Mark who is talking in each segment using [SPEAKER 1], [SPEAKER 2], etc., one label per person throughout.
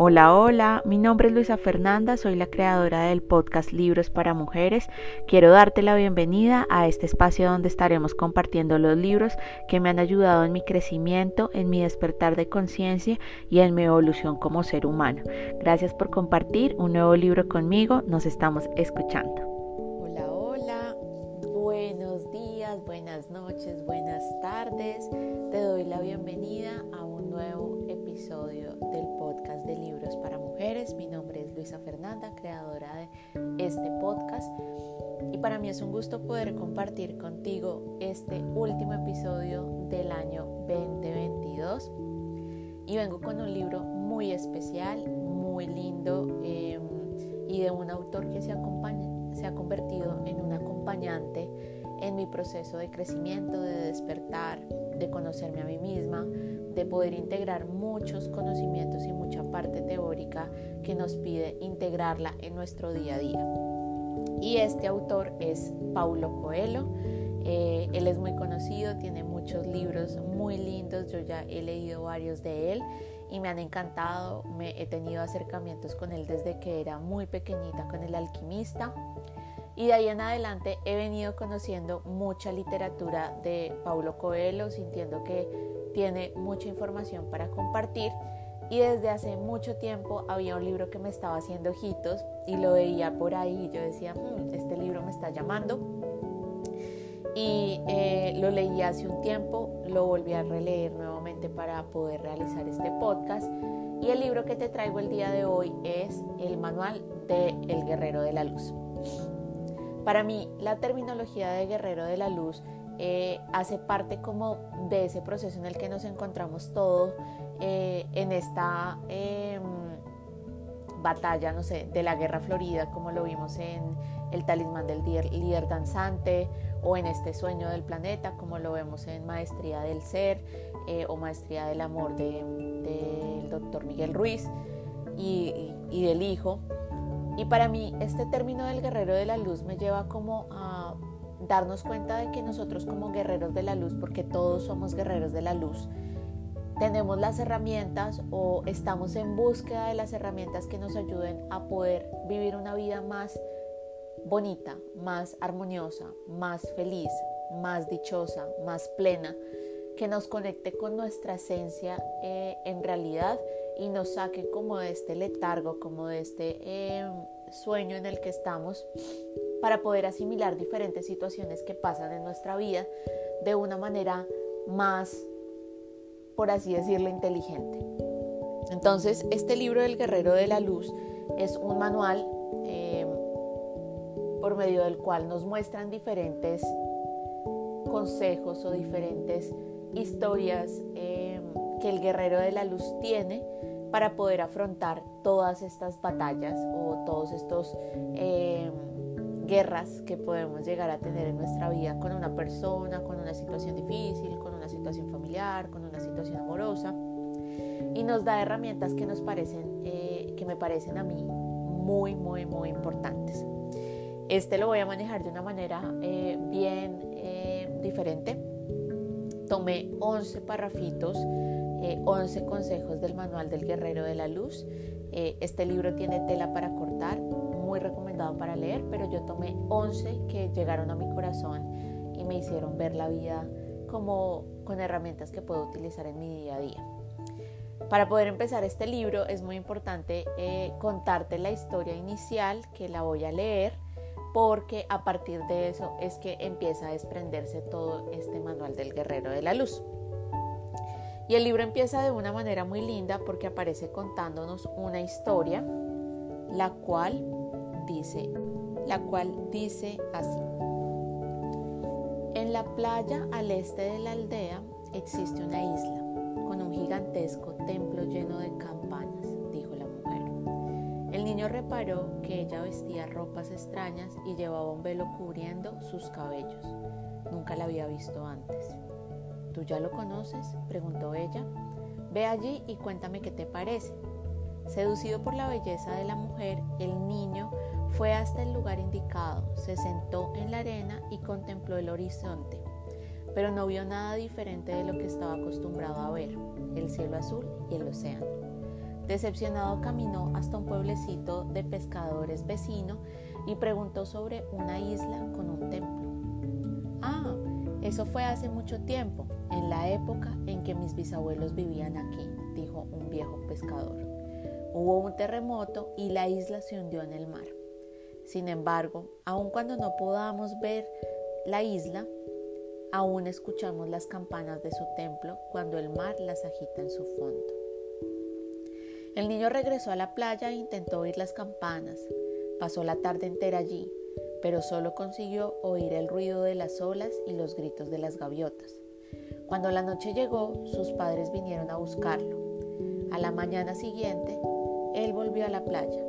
[SPEAKER 1] Hola, hola, mi nombre es Luisa Fernanda, soy la creadora del podcast Libros para Mujeres. Quiero darte la bienvenida a este espacio donde estaremos compartiendo los libros que me han ayudado en mi crecimiento, en mi despertar de conciencia y en mi evolución como ser humano. Gracias por compartir un nuevo libro conmigo, nos estamos escuchando.
[SPEAKER 2] Hola, hola, buenos días, buenas noches, buenas tardes. Creadora de este podcast. Y para mí es un gusto poder compartir contigo este último episodio del año 2022. Y vengo con un libro muy especial, muy lindo em, y de un autor que se, se ha convertido en un acompañante en mi proceso de crecimiento, de despertar, de conocerme a mí misma, de poder integrar muchos conocimientos y mucha parte teórica que nos pide integrarla en nuestro día a día. Y este autor es Paulo Coelho. Eh, él es muy conocido, tiene muchos libros muy lindos, yo ya he leído varios de él y me han encantado, me he tenido acercamientos con él desde que era muy pequeñita con el alquimista y de ahí en adelante he venido conociendo mucha literatura de Paulo Coelho, sintiendo que tiene mucha información para compartir. Y desde hace mucho tiempo había un libro que me estaba haciendo ojitos y lo veía por ahí y yo decía, mm, este libro me está llamando. Y eh, lo leí hace un tiempo, lo volví a releer nuevamente para poder realizar este podcast. Y el libro que te traigo el día de hoy es el manual de El Guerrero de la Luz. Para mí, la terminología de guerrero de la luz eh, hace parte como de ese proceso en el que nos encontramos todos eh, en esta em, batalla, no sé, de la guerra florida, como lo vimos en el talismán del líder, danzante o en este sueño del planeta, como lo vemos en Maestría del Ser eh, o Maestría del Amor del de, doctor Miguel Ruiz y del Hijo. Y para mí este término del guerrero de la luz me lleva como a darnos cuenta de que nosotros como guerreros de la luz, porque todos somos guerreros de la luz, tenemos las herramientas o estamos en búsqueda de las herramientas que nos ayuden a poder vivir una vida más bonita, más armoniosa, más feliz, más dichosa, más plena, que nos conecte con nuestra esencia eh, en realidad y nos saque como de este letargo, como de este em, sueño en el que estamos, para poder asimilar diferentes situaciones que pasan en nuestra vida de una manera más, por así decirlo, inteligente. Entonces, este libro del Guerrero de la Luz es un manual em, por medio del cual nos muestran diferentes consejos o diferentes historias em, que el guerrero de la luz tiene para poder afrontar todas estas batallas o todos estos em, guerras que podemos llegar a tener en nuestra vida con una persona, con una situación difícil, con una situación familiar, con una situación amorosa y nos da herramientas que nos parecen, eh, que me parecen a mí muy, muy, muy importantes. Este lo voy a manejar de una manera eh, bien eh, diferente. Tomé 11 parrafitos 11 eh, consejos del manual del guerrero de la luz. Eh, este libro tiene tela para cortar, recomendado para leer, pero yo tomé 11 que llegaron a mi corazón y me hicieron ver la vida como con herramientas que puedo utilizar en mi día a día. Para poder empezar este libro es muy importante eh, contarte la historia inicial que la voy a leer porque a partir de eso es que empieza a desprenderse todo este manual del guerrero de la luz. Y el libro empieza de una manera muy linda porque aparece contándonos una historia, la cual dice, la cual dice así. En la playa al este de la aldea existe una isla con un gigantesco templo lleno de campanas, dijo la mujer. El niño reparó que ella vestía ropas extrañas y llevaba un velo cubriendo sus cabellos. Nunca la había visto antes. ¿Tú ya lo conoces? preguntó ella. Ve allí y cuéntame qué te parece. Seducido por la belleza de la mujer, el niño fue hasta el lugar indicado, se sentó en la arena y contempló el horizonte, pero no vio nada diferente de lo que estaba acostumbrado a ver, el cielo azul y el océano. Decepcionado caminó hasta un pueblecito de pescadores vecino y preguntó sobre una isla con un templo. Ah, eso fue hace mucho tiempo, en la época en que mis bisabuelos vivían aquí, dijo un viejo pescador. Hubo un terremoto y la isla se hundió en el mar. Sin embargo, aun cuando no podamos ver la isla, aún escuchamos las campanas de su templo cuando el mar las agita en su fondo. El niño regresó a la playa e intentó oír las campanas. Pasó la tarde entera allí, pero solo consiguió oír el ruido de las olas y los gritos de las gaviotas. Cuando la noche llegó, sus padres vinieron a buscarlo. A la mañana siguiente, él volvió a la playa.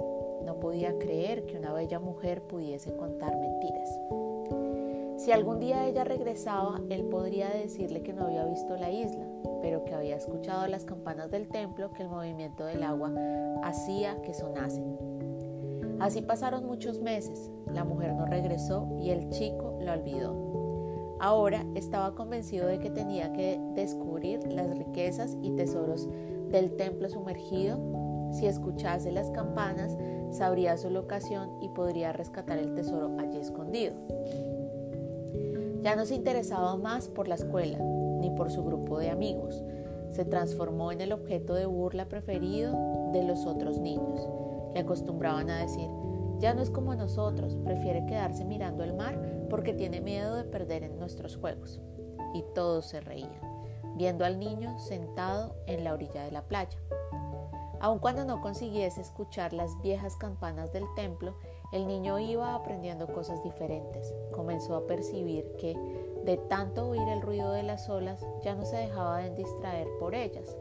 [SPEAKER 2] No podía creer que una bella mujer pudiese contar mentiras. Si algún día ella regresaba, él podría decirle que no había visto la isla, pero que había escuchado las campanas del templo que el movimiento del agua hacía que sonasen. Así pasaron muchos meses, la mujer no regresó y el chico la olvidó. Ahora estaba convencido de que tenía que descubrir las riquezas y tesoros del templo sumergido. Si escuchase las campanas, sabría su locación y podría rescatar el tesoro allí escondido. Ya no se interesaba más por la escuela ni por su grupo de amigos. Se transformó en el objeto de burla preferido de los otros niños. Le acostumbraban a decir, ya no es como nosotros, prefiere quedarse mirando el mar porque tiene miedo de perder en nuestros juegos. Y todos se reían, viendo al niño sentado en la orilla de la playa. Aun cuando no consiguiese escuchar las viejas campanas del templo, el niño iba aprendiendo cosas diferentes. Comenzó a percibir que, de tanto oír el ruido de las olas, ya no se dejaba de distraer por ellas.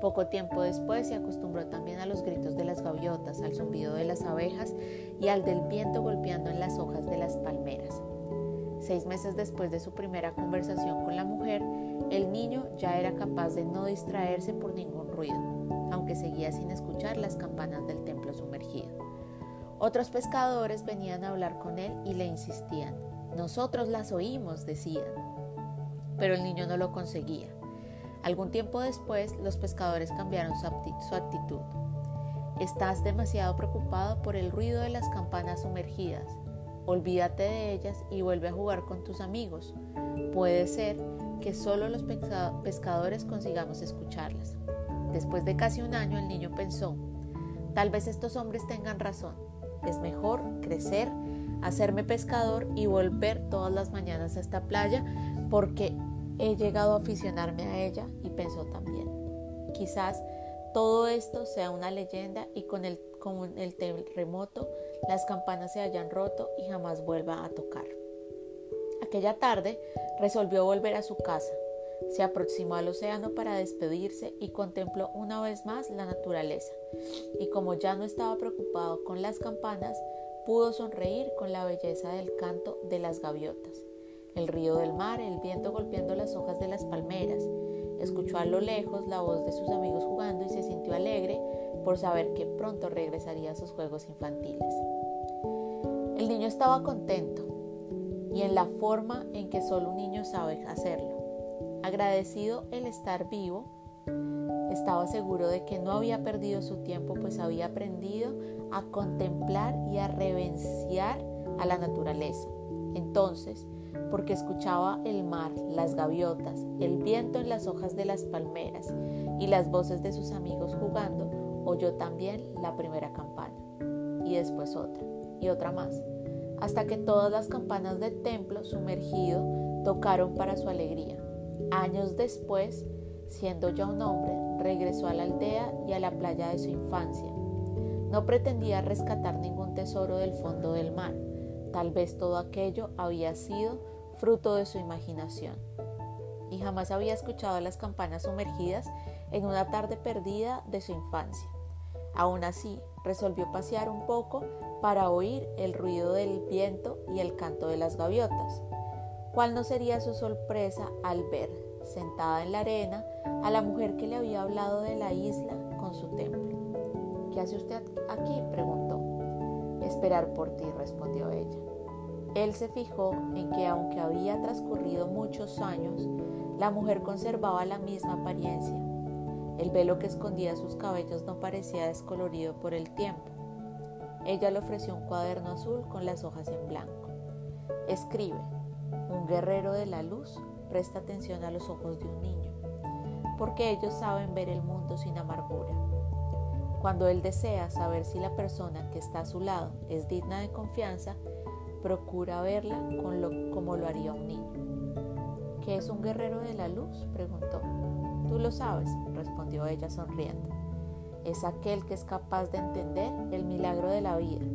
[SPEAKER 2] Poco tiempo después se acostumbró también a los gritos de las gaviotas, al zumbido de las abejas y al del viento golpeando en las hojas de las palmeras. Seis meses después de su primera conversación con la mujer, el niño ya era capaz de no distraerse seguía sin escuchar las campanas del templo sumergido. Otros pescadores venían a hablar con él y le insistían. Nosotros las oímos, decían. Pero el niño no lo conseguía. Algún tiempo después, los pescadores cambiaron su, actitud. Estás demasiado preocupado por el ruido de las campanas sumergidas. Olvídate de ellas y vuelve a jugar con tus amigos. Puede ser que solo los pescadores consigamos escucharlas. Después de casi un año, el niño pensó, tal vez estos hombres tengan razón. Es mejor crecer, hacerme pescador y volver todas las mañanas a esta playa porque he llegado a aficionarme a ella y pensó también. Quizás todo esto sea una leyenda y con el, con el terremoto las campanas se hayan roto y jamás vuelva a tocar. Aquella tarde resolvió volver a su casa. Se aproximó al océano para despedirse y contempló una vez más la naturaleza. Y como ya no estaba preocupado con las campanas, pudo sonreír con la belleza del canto de las gaviotas, el río del mar, el viento golpeando las hojas de las palmeras. Escuchó a lo lejos la voz de sus amigos jugando y se sintió alegre por saber que pronto regresaría a sus juegos infantiles. El niño estaba contento y en la forma en que solo un niño sabe hacerlo. Agradecido el estar vivo, estaba seguro de que no había perdido su tiempo, pues había aprendido a contemplar y a reverenciar a la naturaleza. Entonces, porque escuchaba el mar, las gaviotas, el viento en las hojas de las palmeras y las voces de sus amigos jugando, oyó también la primera campana, y después otra, y otra más, hasta que todas las campanas del templo sumergido tocaron para su alegría. Años después, siendo ya un hombre, regresó a la aldea y a la playa de su infancia. No pretendía rescatar ningún tesoro del fondo del mar. Tal vez todo aquello había sido fruto de su imaginación. Y jamás había escuchado las campanas sumergidas en una tarde perdida de su infancia. Aún así, resolvió pasear un poco para oír el ruido del viento y el canto de las gaviotas. ¿Cuál no sería su sorpresa al ver, sentada en la arena, a la mujer que le había hablado de la isla con su templo? ¿Qué hace usted aquí? preguntó. Esperar por ti, respondió ella. Él se fijó en que aunque había transcurrido muchos años, la mujer conservaba la misma apariencia. El velo que escondía sus cabellos no parecía descolorido por el tiempo. Ella le ofreció un cuaderno azul con las hojas en blanco. Escribe, guerrero de la luz presta atención a los ojos de un niño, porque ellos saben ver el mundo sin amargura. Cuando él desea saber si la persona que está a su lado es digna de confianza, procura verla como lo haría un niño. ¿Qué es un guerrero de la luz? preguntó. Tú lo sabes, respondió ella sonriendo. Es aquel que es capaz de entender el milagro de la vida,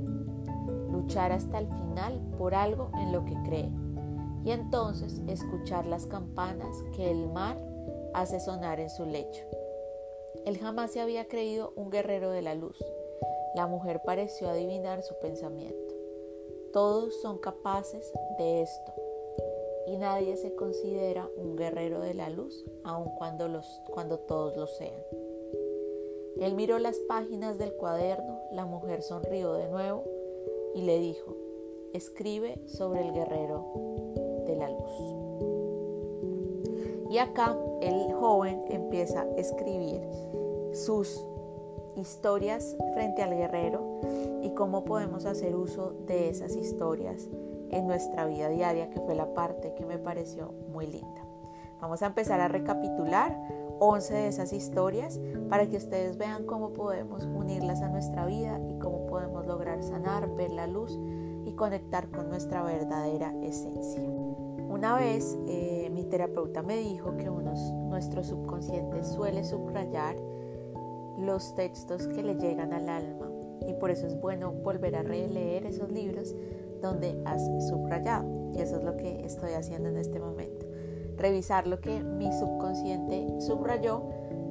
[SPEAKER 2] luchar hasta el final por algo en lo que cree y entonces escuchar las campanas que el mar hace sonar en su lecho. Él jamás se había creído un guerrero de la luz. La mujer pareció adivinar su pensamiento. Todos son capaces de esto y nadie se considera un guerrero de la luz, aun cuando, todos lo sean. Él miró las páginas del cuaderno, la mujer sonrió de nuevo y le dijo, escribe sobre el guerrero luz. Y acá el joven empieza a escribir sus historias frente al guerrero y cómo podemos hacer uso de esas historias en nuestra vida diaria, que fue la parte que me pareció muy linda. Vamos a empezar a recapitular 11 de esas historias para que ustedes vean cómo podemos unirlas a nuestra vida y cómo podemos lograr sanar, ver la luz y conectar con nuestra verdadera esencia. Una vez eh, mi terapeuta me dijo que nuestro subconsciente suele subrayar los textos que le llegan al alma y por eso es bueno volver a releer esos libros donde has subrayado y eso es lo que estoy haciendo en este momento. Revisar lo que mi subconsciente subrayó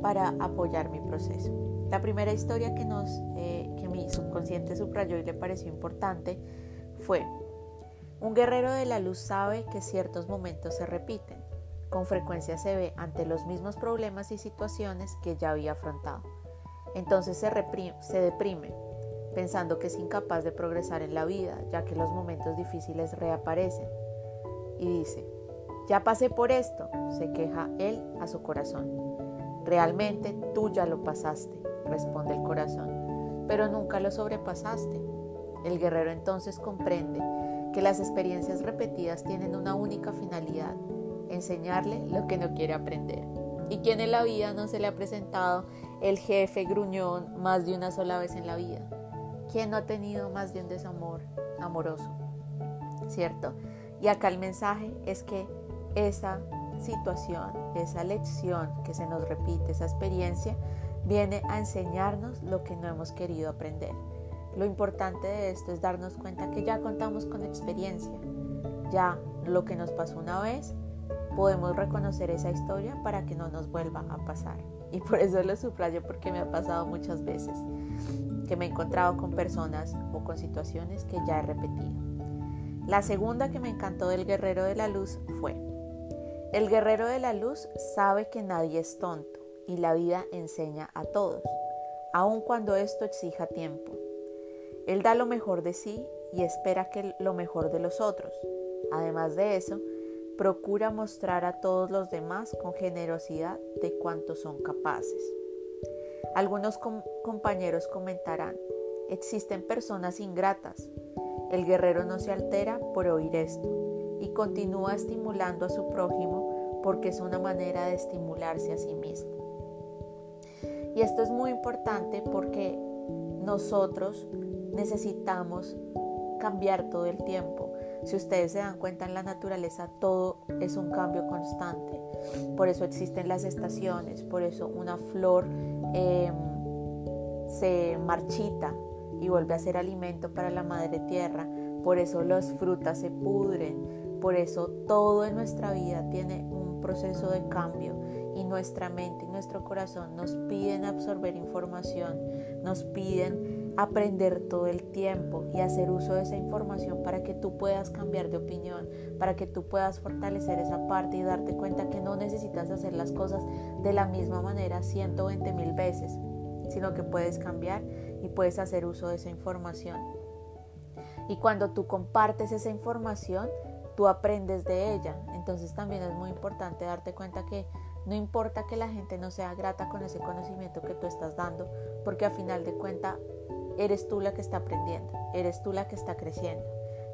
[SPEAKER 2] para apoyar mi proceso. La primera historia que, eh, que mi subconsciente subrayó y le pareció importante fue, un guerrero de la luz sabe que ciertos momentos se repiten. Con frecuencia se ve ante los mismos problemas y situaciones que ya había afrontado. Entonces se, se deprime, pensando que es incapaz de progresar en la vida, ya que los momentos difíciles reaparecen. Y dice, ya pasé por esto, se queja él a su corazón. Realmente tú ya lo pasaste, responde el corazón, pero nunca lo sobrepasaste. El guerrero entonces comprende que las experiencias repetidas tienen una única finalidad, enseñarle lo que no quiere aprender. ¿Y quién en la vida no se le ha presentado el jefe gruñón más de una sola vez en la vida? ¿Quién no ha tenido más de un desamor amoroso? ¿Cierto? Y acá el mensaje es que esa situación, esa lección que se nos repite, esa experiencia, viene a enseñarnos lo que no hemos querido aprender. Lo importante de esto es darnos cuenta que ya contamos con experiencia. Ya lo que nos pasó una vez, podemos reconocer esa historia para que no nos vuelva a pasar. Y por eso lo subrayo porque me ha pasado muchas veces que me he encontrado con personas o con situaciones que ya he repetido. La segunda que me encantó del guerrero de la luz fue, el guerrero de la luz sabe que nadie es tonto y la vida enseña a todos, aun cuando esto exija tiempo. Él da lo mejor de sí y espera que lo mejor de los otros. Además de eso, procura mostrar a todos los demás con generosidad de cuanto son capaces. Algunos compañeros comentarán, existen personas ingratas. El guerrero no se altera por oír esto y continúa estimulando a su prójimo porque es una manera de estimularse a sí mismo. Y esto es muy importante porque nosotros necesitamos cambiar todo el tiempo. Si ustedes se dan cuenta en la naturaleza, todo es un cambio constante. Por eso existen las estaciones, por eso una flor em, se marchita y vuelve a ser alimento para la madre tierra. Por eso las frutas se pudren. Por eso todo en nuestra vida tiene un proceso de cambio y nuestra mente y nuestro corazón nos piden absorber información, nos piden aprender todo el tiempo y hacer uso de esa información para que tú puedas cambiar de opinión, para que tú puedas fortalecer esa parte y darte cuenta que no necesitas hacer las cosas de la misma manera 120 mil veces, sino que puedes cambiar y puedes hacer uso de esa información. Y cuando tú compartes esa información, tú aprendes de ella. Entonces también es muy importante darte cuenta que No importa que la gente no sea grata con ese conocimiento que tú estás dando, porque a final de cuentas eres tú la que está aprendiendo, eres tú la que está creciendo.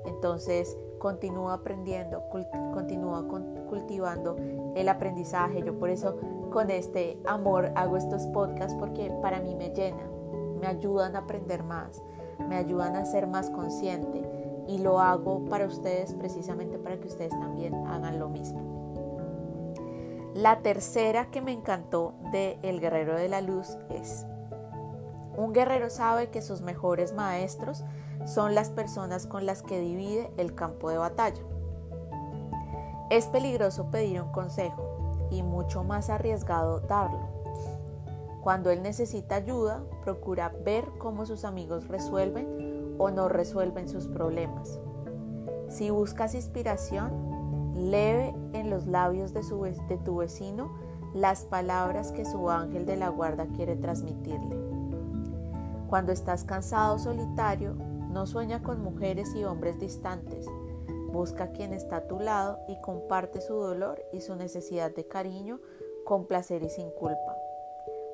[SPEAKER 2] Entonces, continúa aprendiendo, continúa cultivando el aprendizaje. Yo por eso con este amor hago estos podcasts porque para mí me llenan, me ayudan a aprender más, me ayudan a ser más consciente y lo hago para ustedes precisamente para que ustedes también hagan lo mismo. La tercera que me encantó de El Guerrero de la Luz es, un guerrero sabe que sus mejores maestros son las personas con las que divide el campo de batalla. Es peligroso pedir un consejo y mucho más arriesgado darlo. Cuando él necesita ayuda, procura ver cómo sus amigos resuelven o no resuelven sus problemas. Si buscas inspiración, leve en los labios de, de tu vecino las palabras que su ángel de la guarda quiere transmitirle. Cuando estás cansado o solitario, no sueña con mujeres y hombres distantes. Busca a quien está a tu lado y comparte su dolor y su necesidad de cariño con placer y sin culpa.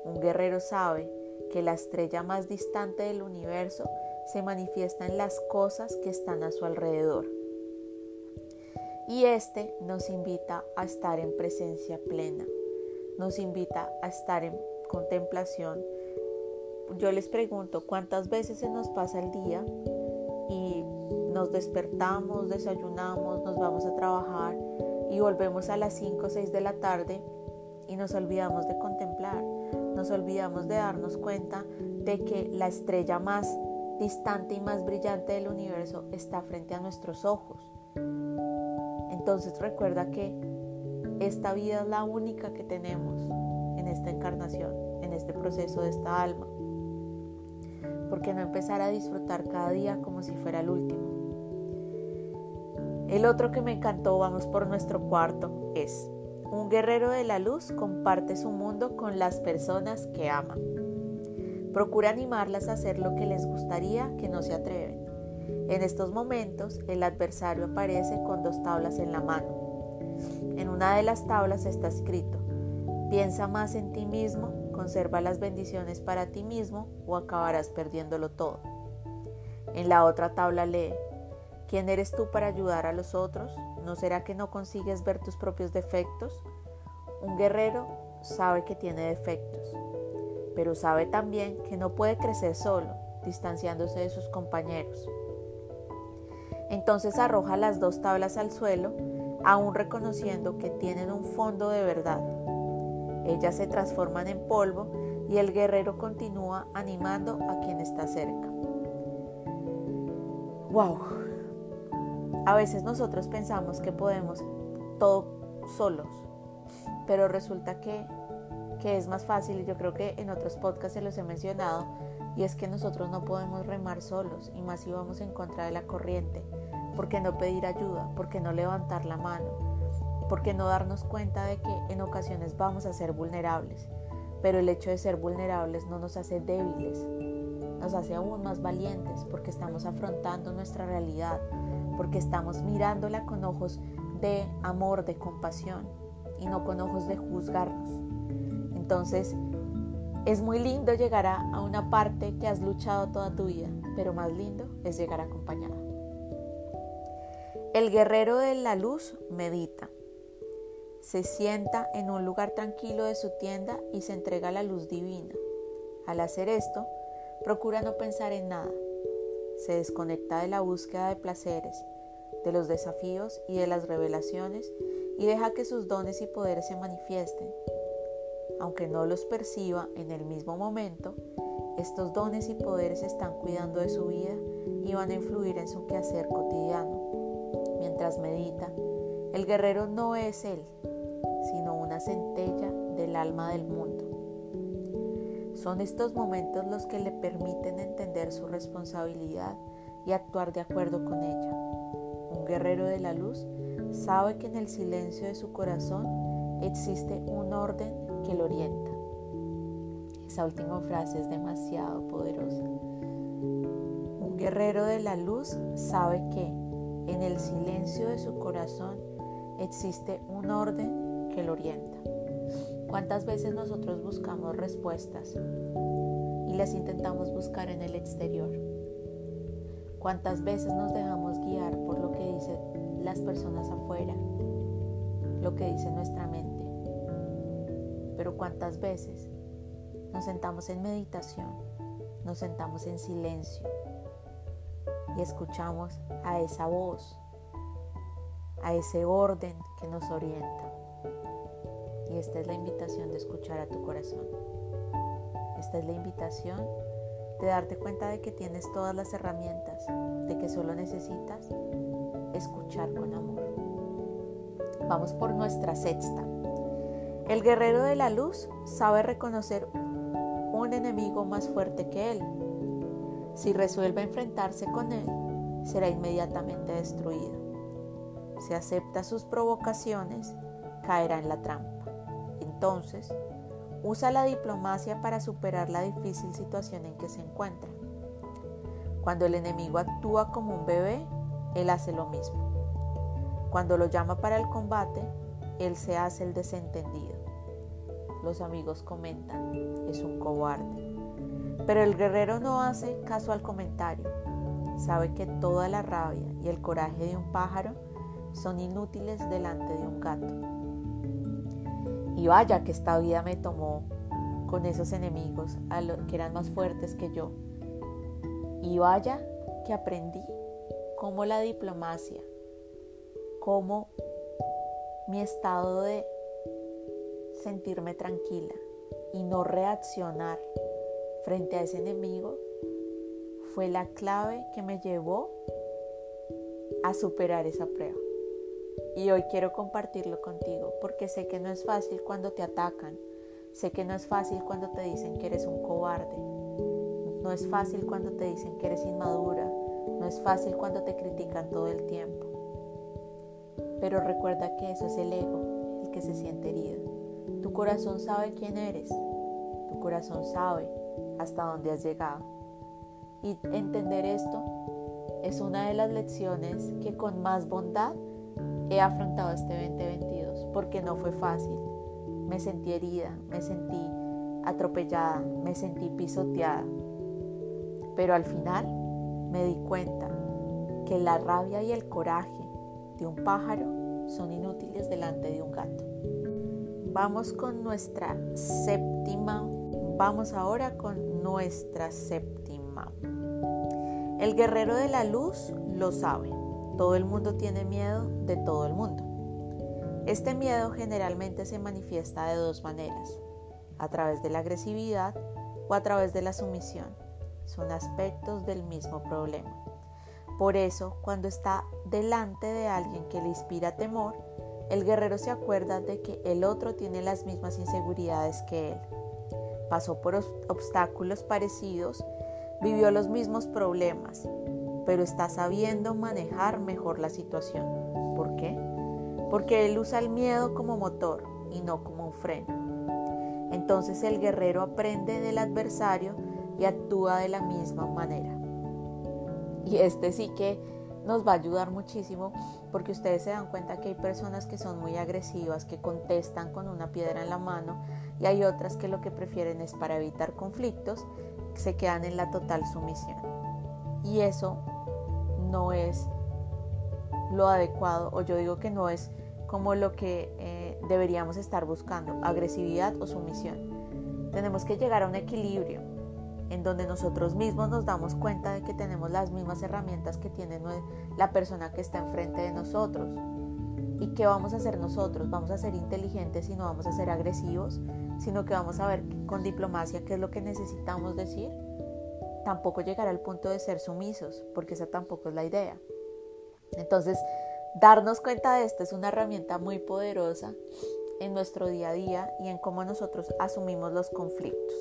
[SPEAKER 2] Un guerrero sabe que la estrella más distante del universo se manifiesta en las cosas que están a su alrededor. Y este nos invita a estar en presencia plena, nos invita a estar en contemplación yo les pregunto cuántas veces se nos pasa el día y nos despertamos, desayunamos, nos vamos a trabajar y volvemos a las 5 o 6 de la tarde y nos olvidamos de contemplar, nos olvidamos de darnos cuenta de que la estrella más distante y más brillante del universo está frente a nuestros ojos. Entonces recuerda que esta vida es la única que tenemos en esta encarnación, en este proceso de esta alma. ¿Por qué no empezar a disfrutar cada día como si fuera el último? El otro que me encantó, vamos por nuestro cuarto, es un guerrero de la luz comparte su mundo con las personas que ama. Procura animarlas a hacer lo que les gustaría que no se atreven. En estos momentos, el adversario aparece con dos tablas en la mano. En una de las tablas está escrito, piensa más en ti mismo Conserva las bendiciones para ti mismo o acabarás perdiéndolo todo. En la otra tabla lee, ¿quién eres tú para ayudar a los otros? ¿No será que no consigues ver tus propios defectos? Un guerrero sabe que tiene defectos, pero sabe también que no puede crecer solo, distanciándose de sus compañeros. Entonces arroja las dos tablas al suelo, aún reconociendo que tienen un fondo de verdad ellas se transforman en polvo y el guerrero continúa animando a quien está cerca. ¡Wow! A veces nosotros pensamos que podemos todo solos, pero resulta que, que es más fácil y yo creo que en otros podcasts se los he mencionado y es que nosotros no podemos remar solos y más si vamos en contra de la corriente. ¿Por qué no pedir ayuda? ¿Por qué no levantar la mano? ¿Por qué no darnos cuenta de que en ocasiones vamos a ser vulnerables? Pero el hecho de ser vulnerables no nos hace débiles, nos hace aún más valientes porque estamos afrontando nuestra realidad, porque estamos mirándola con ojos de amor, de compasión y no con ojos de juzgarnos. Entonces, es muy lindo llegar a una parte que has luchado toda tu vida, pero más lindo es llegar acompañada. El guerrero de la luz medita se sienta en un lugar tranquilo de su tienda y se entrega a la luz divina. Al hacer esto, procura no pensar en nada. Se desconecta de la búsqueda de placeres, de los desafíos y de las revelaciones y deja que sus dones y poderes se manifiesten. Aunque no los perciba en el mismo momento, estos dones y poderes están cuidando de su vida y van a influir en su quehacer cotidiano. Mientras medita, el guerrero no es él, sino una centella del alma del mundo. Son estos momentos los que le permiten entender su responsabilidad y actuar de acuerdo con ella. Un guerrero de la luz sabe que en el silencio de su corazón existe un orden que lo orienta. Esa última frase es demasiado poderosa. Un guerrero de la luz sabe que en el silencio de su corazón existe un orden que lo orienta. ¿Cuántas veces nosotros buscamos respuestas y las intentamos buscar en el exterior? ¿Cuántas veces nos dejamos guiar por lo que dicen las personas afuera, lo que dice nuestra mente? Pero ¿cuántas veces nos sentamos en meditación, nos sentamos en silencio y escuchamos a esa voz, a ese orden que nos orienta? Esta es la invitación de escuchar a tu corazón. Esta es la invitación de darte cuenta de que tienes todas las herramientas, de que solo necesitas escuchar con amor. Vamos por nuestra sexta. El guerrero de la luz sabe reconocer un enemigo más fuerte que él. Si resuelve enfrentarse con él, será inmediatamente destruido. Si acepta sus provocaciones, caerá en la trampa. Entonces, usa la diplomacia para superar la difícil situación en que se encuentra. Cuando el enemigo actúa como un bebé, él hace lo mismo. Cuando lo llama para el combate, él se hace el desentendido. Los amigos comentan, es un cobarde. Pero el guerrero no hace caso al comentario. Sabe que toda la rabia y el coraje de un pájaro son inútiles delante de un gato. Y vaya que esta vida me tomó con esos enemigos que eran más fuertes que yo. Y vaya que aprendí cómo la diplomacia, cómo mi estado de sentirme tranquila y no reaccionar frente a ese enemigo fue la clave que me llevó a superar esa prueba. Y hoy quiero compartirlo contigo porque sé que no es fácil cuando te atacan, sé que no es fácil cuando te dicen que eres un cobarde, no es fácil cuando te dicen que eres inmadura, no es fácil cuando te critican todo el tiempo. Pero recuerda que eso es el ego, el que se siente herido. Tu corazón sabe quién eres, tu corazón sabe hasta dónde has llegado. Y entender esto es una de las lecciones que con más bondad he afrontado este 2022 porque no fue fácil. Me sentí herida, me sentí atropellada, me sentí pisoteada. Pero al final me di cuenta que la rabia y el coraje de un pájaro son inútiles delante de un gato. Vamos con nuestra séptima. Vamos ahora con nuestra séptima. El guerrero de la luz lo sabe. Todo el mundo tiene miedo de todo el mundo. Este miedo generalmente se manifiesta de dos maneras, a través de la agresividad o a través de la sumisión. Son aspectos del mismo problema. Por eso, cuando está delante de alguien que le inspira temor, el guerrero se acuerda de que el otro tiene las mismas inseguridades que él. Pasó por obstáculos parecidos, vivió los mismos problemas, pero está sabiendo manejar mejor la situación. ¿Por qué? Porque él usa el miedo como motor y no como un freno. Entonces el guerrero aprende del adversario y actúa de la misma manera. Y este sí que nos va a ayudar muchísimo porque ustedes se dan cuenta que hay personas que son muy agresivas, que contestan con una piedra en la mano y hay otras que lo que prefieren es para evitar conflictos, se quedan en la total sumisión. Y eso no es lo adecuado o yo digo que no es como lo que eh, deberíamos estar buscando, agresividad o sumisión. Tenemos que llegar a un equilibrio en donde nosotros mismos nos damos cuenta de que tenemos las mismas herramientas que tiene la persona que está enfrente de nosotros. ¿Y qué vamos a hacer nosotros? Vamos a ser inteligentes y no vamos a ser agresivos, sino que vamos a ver con diplomacia qué es lo que necesitamos decir tampoco llegar al punto de ser sumisos, porque esa tampoco es la idea. Entonces, darnos cuenta de esto es una herramienta muy poderosa en nuestro día a día y en cómo nosotros asumimos los conflictos.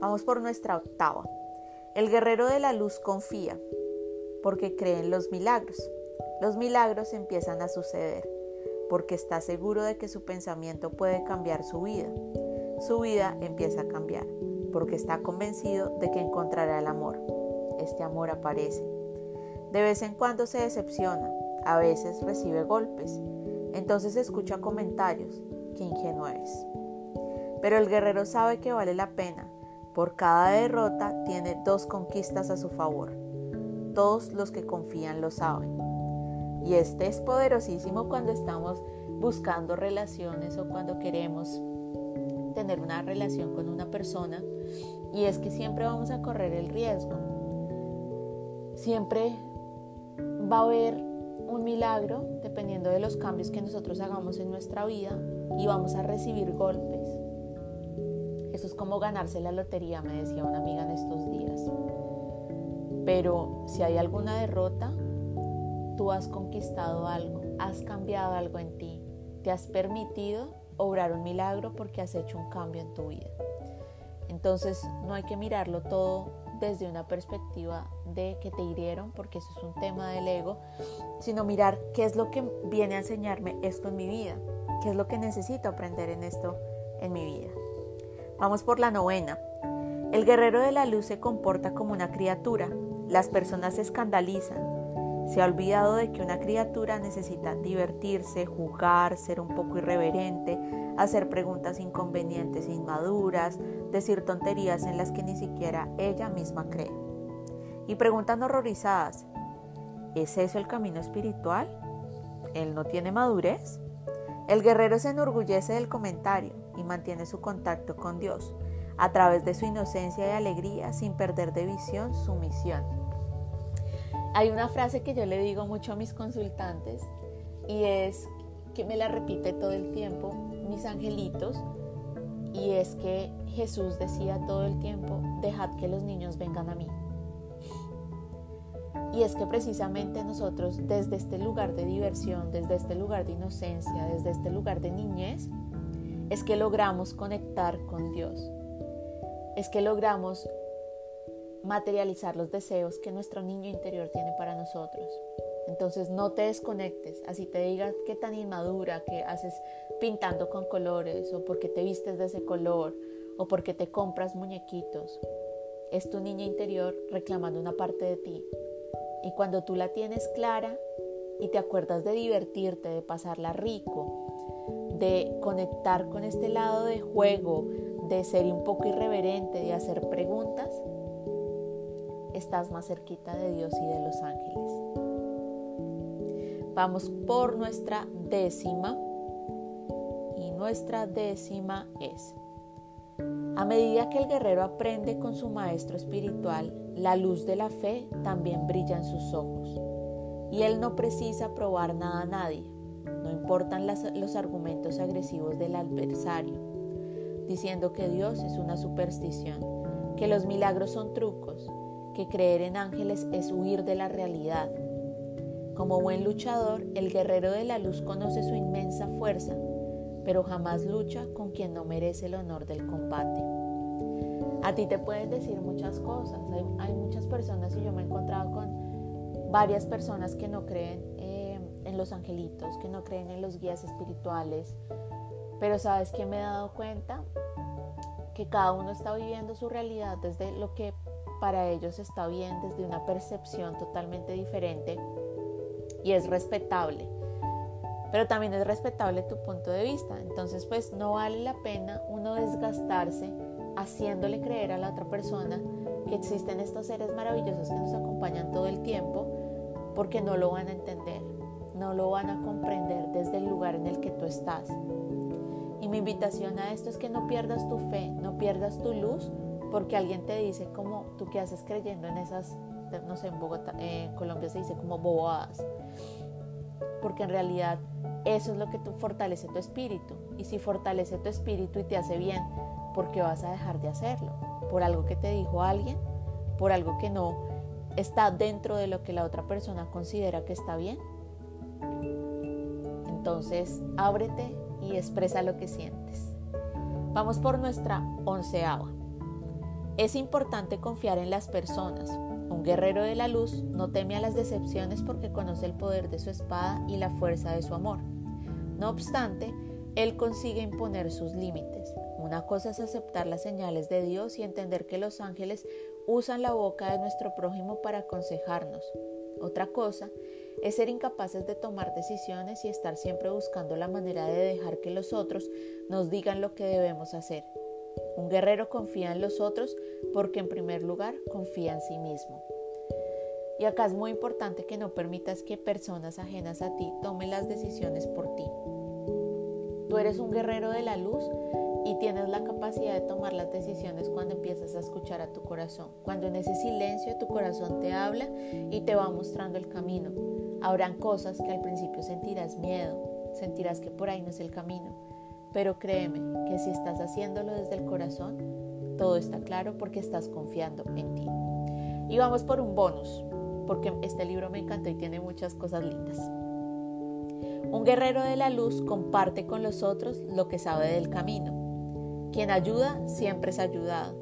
[SPEAKER 2] Vamos por nuestra octava. El guerrero de la luz confía porque cree en los milagros. Los milagros empiezan a suceder porque está seguro de que su pensamiento puede cambiar su vida. Su vida empieza a cambiar porque está convencido de que encontrará el amor. Este amor aparece. De vez en cuando se decepciona, a veces recibe golpes, entonces escucha comentarios, que ingenuo es. pero el guerrero sabe que vale la pena. Por cada derrota tiene dos conquistas a su favor. Todos los que confían lo saben. Y este es poderosísimo cuando estamos buscando relaciones o cuando queremos tener una relación con una persona. Y es que siempre vamos a correr el riesgo. Siempre va a haber un milagro dependiendo de los cambios que nosotros hagamos en nuestra vida y vamos a recibir golpes. Eso es como ganarse la lotería, me decía una amiga en estos días. Pero si hay alguna derrota, tú has conquistado algo, has cambiado algo en ti, te has permitido obrar un milagro porque has hecho un cambio en tu vida. Entonces no hay que mirarlo todo desde una perspectiva de que te hirieron, porque eso es un tema del ego, sino mirar qué es lo que viene a enseñarme esto en mi vida, qué es lo que necesito aprender en esto en mi vida. Vamos por la novena. El guerrero de la luz se comporta como una criatura. Las personas se escandalizan. Se ha olvidado de que una criatura necesita divertirse, jugar, ser un poco irreverente, hacer preguntas inconvenientes e inmaduras, decir tonterías en las que ni siquiera ella misma cree. Y preguntan horrorizadas, ¿es eso el camino espiritual? ¿Él no tiene madurez? El guerrero se enorgullece del comentario y mantiene su contacto con Dios a través de su inocencia y alegría sin perder de visión su misión. Hay una frase que yo le digo mucho a mis consultantes y es que me la repite todo el tiempo mis angelitos y es que Jesús decía todo el tiempo, dejad que los niños vengan a mí. Y es que precisamente nosotros desde este lugar de diversión, desde este lugar de inocencia, desde este lugar de niñez, es que logramos conectar con Dios. Es que logramos materializar los deseos que nuestro niño interior tiene para nosotros. Entonces no te desconectes, así te digas que tan inmadura, que haces pintando con colores o porque te vistes de ese color o porque te compras muñequitos. Es tu niña interior reclamando una parte de ti. Y cuando tú la tienes clara y te acuerdas de divertirte, de pasarla rico, de conectar con este lado de juego, de ser un poco irreverente, de hacer preguntas, estás más cerquita de Dios y de los ángeles. Vamos por nuestra décima y nuestra décima es, a medida que el guerrero aprende con su maestro espiritual, la luz de la fe también brilla en sus ojos y él no precisa probar nada a nadie, no importan los argumentos agresivos del adversario, diciendo que Dios es una superstición, que los milagros son trucos, que creer en ángeles es huir de la realidad. Como buen luchador, el guerrero de la luz conoce su inmensa fuerza, pero jamás lucha con quien no merece el honor del combate. A ti te pueden decir muchas cosas. Hay, muchas personas y yo me he encontrado con varias personas que no creen eh, en los angelitos, que no creen en los guías espirituales. Pero sabes que me he dado cuenta que cada uno está viviendo su realidad desde lo que para ellos está bien desde una percepción totalmente diferente y es respetable. Pero también es respetable tu punto de vista. Entonces, pues no vale la pena uno desgastarse haciéndole creer a la otra persona que existen estos seres maravillosos que nos acompañan todo el tiempo porque no lo van a entender, no lo van a comprender desde el lugar en el que tú estás. Y mi invitación a esto es que no pierdas tu fe, no pierdas tu luz porque alguien te dice como tú qué haces creyendo en esas, no sé, en Bogotá, en Colombia se dice como bobadas, porque en realidad eso es lo que tú fortalece tu espíritu y si fortalece tu espíritu y te hace bien, ¿por qué vas a dejar de hacerlo? ¿Por algo que te dijo alguien? ¿Por algo que no está dentro de lo que la otra persona considera que está bien? Entonces, ábrete y expresa lo que sientes. Vamos por nuestra onceava. Es importante confiar en las personas. Un guerrero de la luz no teme a las decepciones porque conoce el poder de su espada y la fuerza de su amor. No obstante, él consigue imponer sus límites. Una cosa es aceptar las señales de Dios y entender que los ángeles usan la boca de nuestro prójimo para aconsejarnos. Otra cosa es ser incapaces de tomar decisiones y estar siempre buscando la manera de dejar que los otros nos digan lo que debemos hacer. Un guerrero confía en los otros porque en primer lugar confía en sí mismo. Y acá es muy importante que no permitas que personas ajenas a ti tomen las decisiones por ti. Tú eres un guerrero de la luz y tienes la capacidad de tomar las decisiones cuando empiezas a escuchar a tu corazón, cuando en ese silencio tu corazón te habla y te va mostrando el camino. Habrán cosas que al principio sentirás miedo, sentirás que por ahí no es el camino, pero créeme que si estás haciéndolo desde el corazón, todo está claro porque estás confiando en ti. Y vamos por un bonus, porque este libro me encantó y tiene muchas cosas lindas. Un guerrero de la luz comparte con los otros lo que sabe del camino quien ayuda siempre es ayudado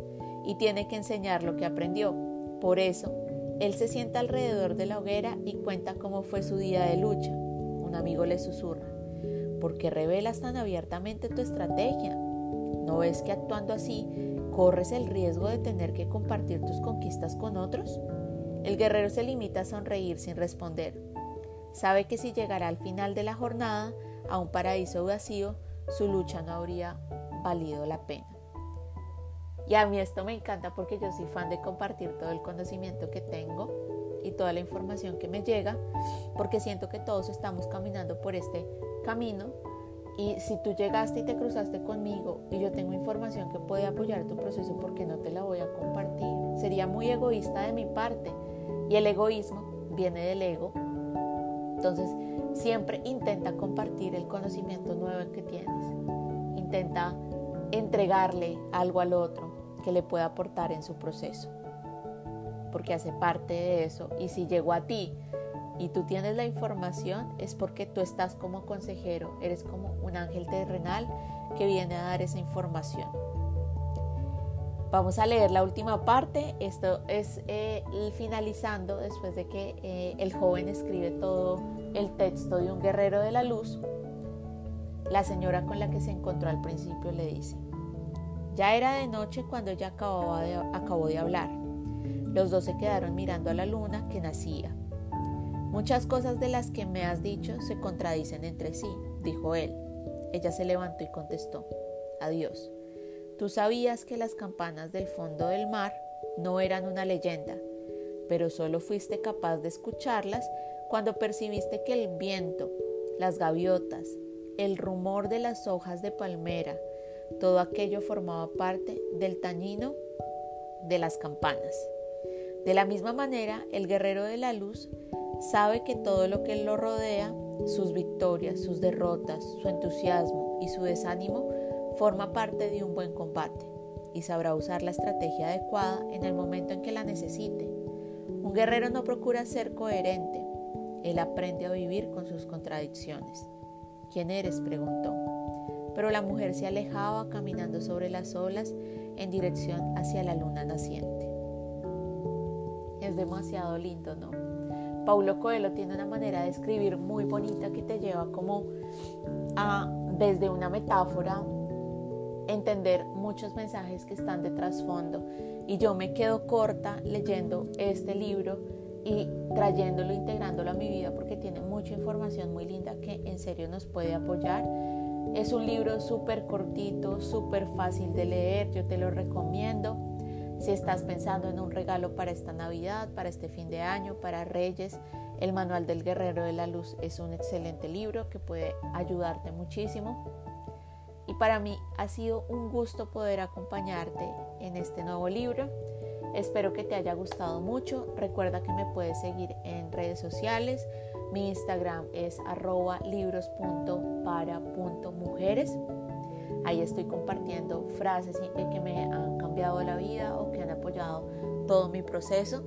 [SPEAKER 2] y tiene que enseñar lo que aprendió. Por eso, él se sienta alrededor de la hoguera y cuenta cómo fue su día de lucha. Un amigo le susurra, ¿por qué revelas tan abiertamente tu estrategia? ¿No ves que actuando así corres el riesgo de tener que compartir tus conquistas con otros? El guerrero se limita a sonreír sin responder. Sabe que si llegara al final de la jornada a un paraíso vacío, su lucha no habría valido la pena. Y a mí esto me encanta porque yo soy fan de compartir todo el conocimiento que tengo y toda la información que me llega, porque siento que todos estamos caminando por este camino y si tú llegaste y te cruzaste conmigo y yo tengo información que puede apoyar tu proceso, ¿por qué no te la voy a compartir? Sería muy egoísta de mi parte y el egoísmo viene del ego. Entonces, siempre intenta compartir el conocimiento nuevo que tienes. Intenta entregarle algo al otro que le pueda aportar en su proceso, porque hace parte de eso. Y si llegó a ti y tú tienes la información, es porque tú estás como consejero, eres como un ángel terrenal que viene a dar esa información. Vamos a leer la última parte. Esto es eh, finalizando después de que eh, el joven escribe todo el texto de un guerrero de la luz. La señora con la que se encontró al principio le dice, ya era de noche cuando ella acababa acabó de hablar. Los dos se quedaron mirando a la luna que nacía. Muchas cosas de las que me has dicho se contradicen entre sí, dijo él. Ella se levantó y contestó, adiós. Tú sabías que las campanas del fondo del mar no eran una leyenda, pero solo fuiste capaz de escucharlas cuando percibiste que el viento, las gaviotas, el rumor de las hojas de palmera, todo aquello formaba parte del tañino de las campanas. De la misma manera, el guerrero de la luz sabe que todo lo que lo rodea, sus victorias, sus derrotas, su entusiasmo y su desánimo, forma parte de un buen combate y sabrá usar la estrategia adecuada en el momento en que la necesite. Un guerrero no procura ser coherente, él aprende a vivir con sus contradicciones. ¿Quién eres? preguntó pero la mujer se alejaba caminando sobre las olas en dirección hacia la luna naciente. Es demasiado lindo, ¿no? Paulo Coelho tiene una manera de escribir muy bonita que te lleva como a, desde una metáfora, entender muchos mensajes que están de trasfondo. Y yo me quedo corta leyendo este libro y trayéndolo, integrándolo a mi vida porque tiene mucha información muy linda que en serio nos puede apoyar es un libro súper cortito, súper fácil de leer, yo te lo recomiendo. Si estás pensando en un regalo para esta Navidad, para este fin de año, para Reyes, el Manual del Guerrero de la Luz es un excelente libro que puede ayudarte muchísimo. Y para mí ha sido un gusto poder acompañarte en este nuevo libro. Espero que te haya gustado mucho. Recuerda que me puedes seguir en redes sociales. Mi Instagram es arroba libros.para.mujeres. Ahí estoy compartiendo frases que me han cambiado la vida o que han apoyado todo mi proceso.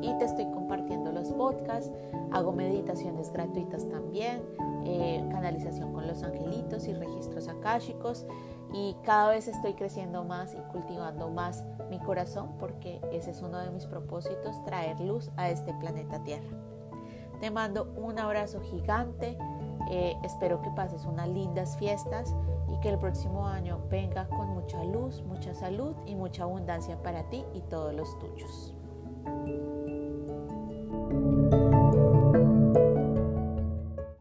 [SPEAKER 2] Y te estoy compartiendo los podcasts, hago meditaciones gratuitas también, eh, canalización con los angelitos y registros akáshicos. Y cada vez estoy creciendo más y cultivando más mi corazón porque ese es uno de mis propósitos, traer luz a este planeta Tierra. Te mando un abrazo gigante. Eh, espero que pases unas lindas fiestas y que el próximo año venga con mucha luz, mucha salud y mucha abundancia para ti y todos los tuyos.